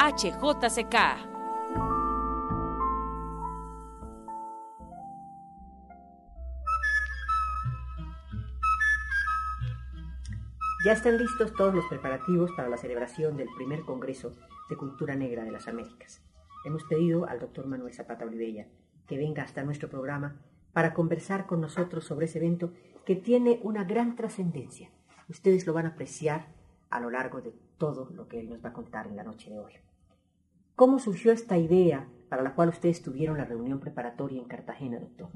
HJCK. Ya están listos todos los preparativos para la celebración del primer Congreso de Cultura Negra de las Américas. Hemos pedido al doctor Manuel Zapata Olivella que venga hasta nuestro programa para conversar con nosotros sobre ese evento que tiene una gran trascendencia. Ustedes lo van a apreciar a lo largo de todo lo que él nos va a contar en la noche de hoy. ¿Cómo surgió esta idea para la cual ustedes tuvieron la reunión preparatoria en Cartagena, doctor?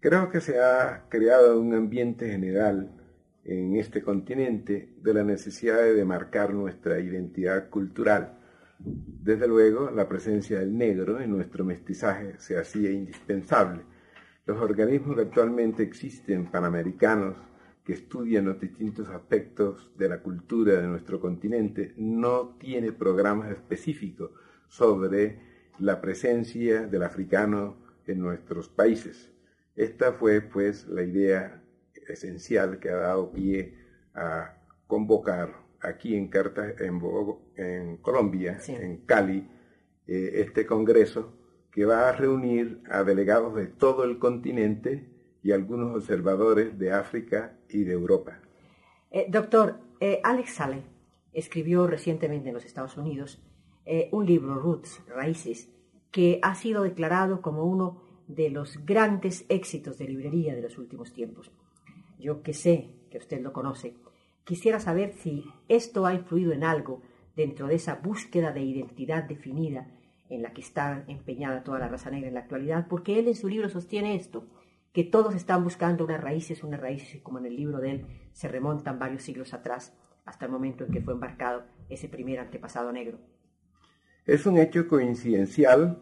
Creo que se ha creado un ambiente general en este continente de la necesidad de demarcar nuestra identidad cultural. Desde luego, la presencia del negro en nuestro mestizaje se hacía indispensable. Los organismos que actualmente existen panamericanos que estudian los distintos aspectos de la cultura de nuestro continente no tiene programas específicos sobre la presencia del africano en nuestros países. Esta fue pues la idea esencial que ha dado pie a convocar aquí en, Carta, en, en Colombia, en Cali, eh, este congreso que va a reunir a delegados de todo el continente y algunos observadores de África y de Europa. Eh, doctor, eh, Alex Sale escribió recientemente en los Estados Unidos un libro, Roots, Raíces, que ha sido declarado como uno de los grandes éxitos de librería de los últimos tiempos yo que sé que usted lo conoce, quisiera saber si esto ha influido en algo dentro de esa búsqueda de identidad definida en la que está empeñada toda la raza negra en la actualidad, porque él en su libro sostiene esto, que todos están buscando unas raíces, unas raíces como en el libro de él se remontan varios siglos atrás, hasta el momento en que fue embarcado ese primer antepasado negro. Es un hecho coincidencial,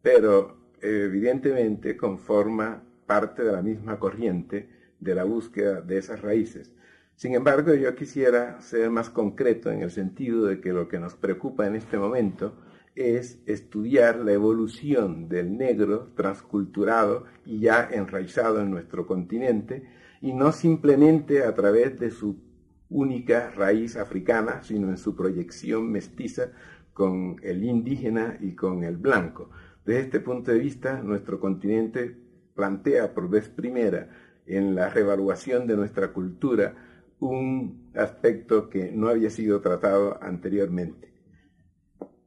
pero evidentemente conforma parte de la misma corriente de la búsqueda de esas raíces. Sin embargo, yo quisiera ser más concreto en el sentido de que lo que nos preocupa en este momento es estudiar la evolución del negro transculturado y ya enraizado en nuestro continente, y no simplemente a través de su única raíz africana, sino en su proyección mestiza con el indígena y con el blanco. Desde este punto de vista, nuestro continente plantea por vez primera en la revaluación de nuestra cultura un aspecto que no había sido tratado anteriormente.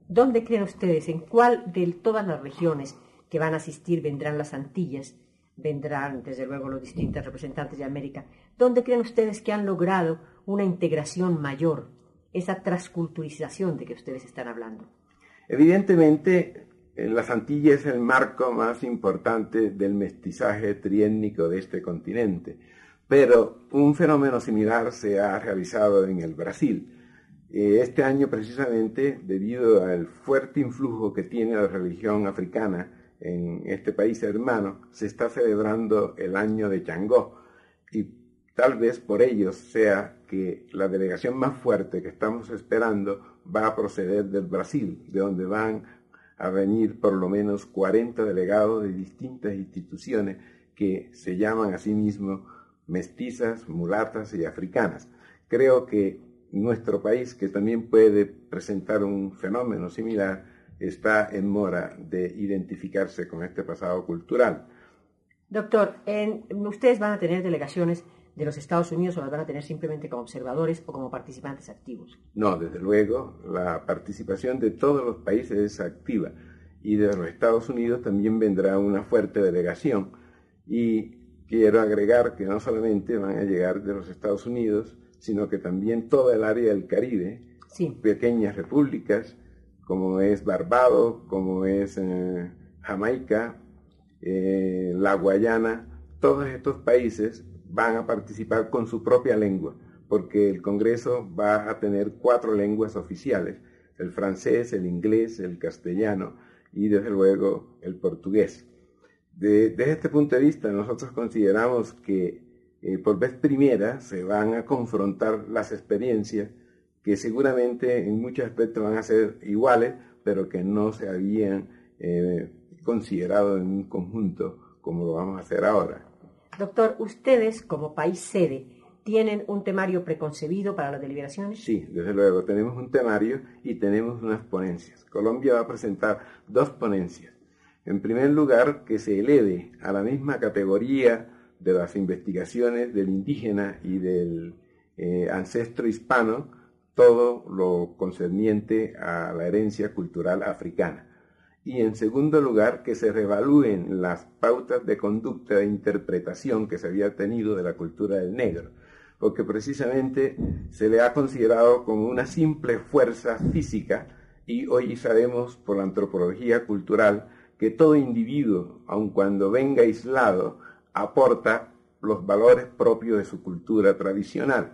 ¿Dónde creen ustedes, en cuál de todas las regiones que van a asistir vendrán las Antillas, vendrán desde luego los distintos representantes de América, dónde creen ustedes que han logrado una integración mayor, esa transculturización de que ustedes están hablando? Evidentemente, las Antillas es el marco más importante del mestizaje triétnico de este continente, pero un fenómeno similar se ha realizado en el Brasil. Eh, este año precisamente, debido al fuerte influjo que tiene la religión africana en este país hermano, se está celebrando el año de Changó y tal vez por ello sea que la delegación más fuerte que estamos esperando va a proceder del Brasil, de donde van a venir por lo menos 40 delegados de distintas instituciones que se llaman a sí mismos mestizas, mulatas y africanas. Creo que nuestro país, que también puede presentar un fenómeno similar, está en mora de identificarse con este pasado cultural. Doctor, ustedes van a tener delegaciones de los Estados Unidos o las van a tener simplemente como observadores o como participantes activos? No, desde luego, la participación de todos los países es activa y de los Estados Unidos también vendrá una fuerte delegación. Y quiero agregar que no solamente van a llegar de los Estados Unidos, sino que también toda el área del Caribe, pequeñas repúblicas, como es Barbados, como es eh, Jamaica, eh, la Guayana, todos estos países van a participar con su propia lengua, porque el Congreso va a tener cuatro lenguas oficiales, el francés, el inglés, el castellano y desde luego el portugués. desde este punto de vista, nosotros consideramos que eh, por vez primera se van a confrontar las experiencias que seguramente en muchos aspectos van a ser iguales, pero que no se habían eh, considerado en un conjunto como lo vamos a hacer ahora. Doctor, ustedes como país sede tienen un temario preconcebido para las deliberaciones? Sí, desde luego, tenemos un temario y tenemos unas ponencias. Colombia va a presentar dos ponencias. En primer lugar, que se eleve a la misma categoría de las investigaciones del indígena y del eh, ancestro hispano todo lo concerniente a la herencia cultural africana. Y en segundo lugar, que se revalúen las pautas de conducta e interpretación que se había tenido de la cultura del negro, porque precisamente se le ha considerado como una simple fuerza física y hoy sabemos por la antropología cultural que todo individuo, aun cuando venga aislado, aporta los valores propios de su cultura tradicional.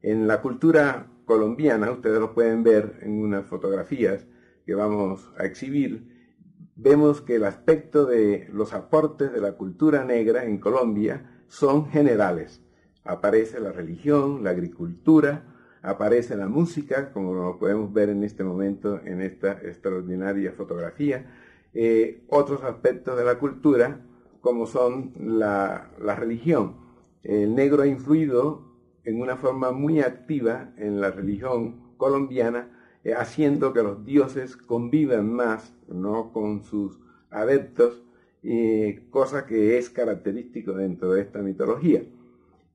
En la cultura colombiana, ustedes lo pueden ver en unas fotografías que vamos a exhibir, vemos que el aspecto de los aportes de la cultura negra en Colombia son generales. Aparece la religión, la agricultura, aparece la música, como lo podemos ver en este momento en esta extraordinaria fotografía, eh, otros aspectos de la cultura, como son la, religión. El negro ha influido en una forma muy activa en la religión colombiana, eh, haciendo que los dioses convivan más ¿no? con sus adeptos, cosa que es característico dentro de esta mitología.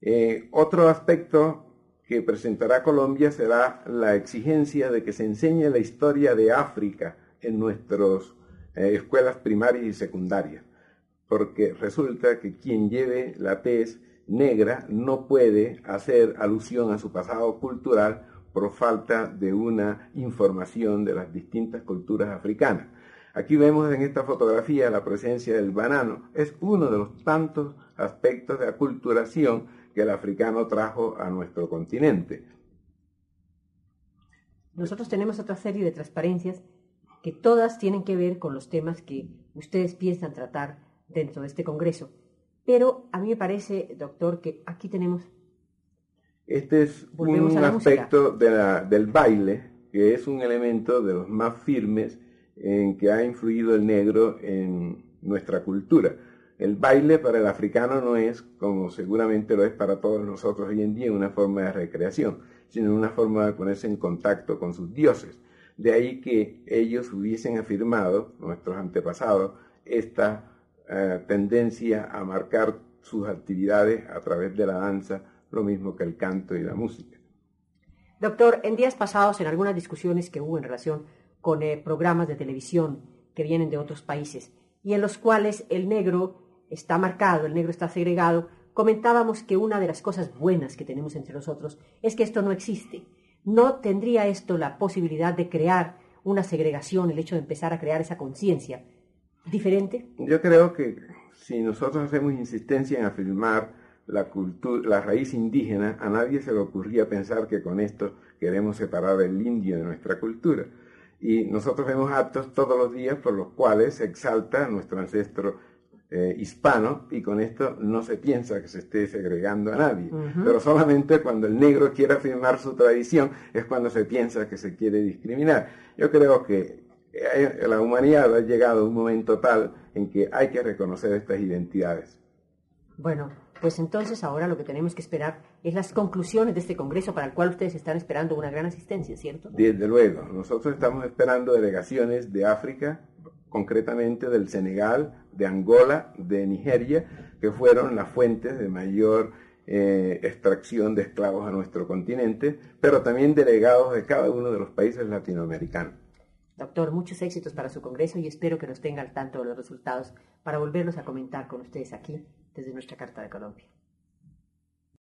Eh, otro aspecto que presentará Colombia será la exigencia de que se enseñe la historia de África en nuestras eh, escuelas primarias y secundarias porque resulta que quien lleve la tez negra no puede hacer alusión a su pasado cultural por falta de una información de las distintas culturas africanas. Aquí vemos en esta fotografía la presencia del banano. Es uno de los tantos aspectos de aculturación que el africano trajo a nuestro continente. Nosotros tenemos otra serie de transparencias que todas tienen que ver con los temas que ustedes piensan tratar dentro de este Congreso. Pero a mí me parece, doctor, que aquí tenemos... Este es un aspecto del baile, que es un elemento de los más firmes en que ha influido el negro en nuestra cultura. El baile para el africano no es, como seguramente lo es para todos nosotros hoy en día, una forma de recreación, sino una forma de ponerse en contacto con sus dioses. De ahí que ellos hubiesen afirmado, nuestros antepasados, esta eh, tendencia a marcar sus actividades a través de la danza, lo mismo que el canto y la música. Doctor, en días pasados, en algunas discusiones que hubo en relación con eh, programas de televisión que vienen de otros países y en los cuales el negro está marcado, el negro está segregado, comentábamos que una de las cosas buenas que tenemos entre nosotros es que esto no existe. ¿No tendría esto la posibilidad de crear una segregación, el hecho de empezar a crear esa conciencia diferente? Yo creo que si nosotros hacemos insistencia en afirmar la, cultura, la raíz indígena, a nadie se le ocurría pensar que con esto queremos separar el indio de nuestra cultura. Y nosotros vemos actos todos los días por los cuales se exalta nuestro ancestro eh, hispano y con esto no se piensa que se esté segregando a nadie. Pero solamente cuando el negro quiere afirmar su tradición es cuando se piensa que se quiere discriminar. Yo creo que eh, la humanidad ha llegado a un momento tal en que hay que reconocer estas identidades. Bueno, pues entonces ahora lo que tenemos que esperar es las conclusiones de este Congreso para el cual ustedes están esperando una gran asistencia, ¿cierto? Desde luego, nosotros estamos esperando delegaciones de África, concretamente del Senegal, de Angola, de Nigeria, que fueron las fuentes de mayor eh, extracción de esclavos a nuestro continente, pero también delegados de cada uno de los países latinoamericanos. Doctor, muchos éxitos para su congreso y espero que nos tenga al tanto de los resultados para volverlos a comentar con ustedes aquí desde nuestra Carta de Colombia.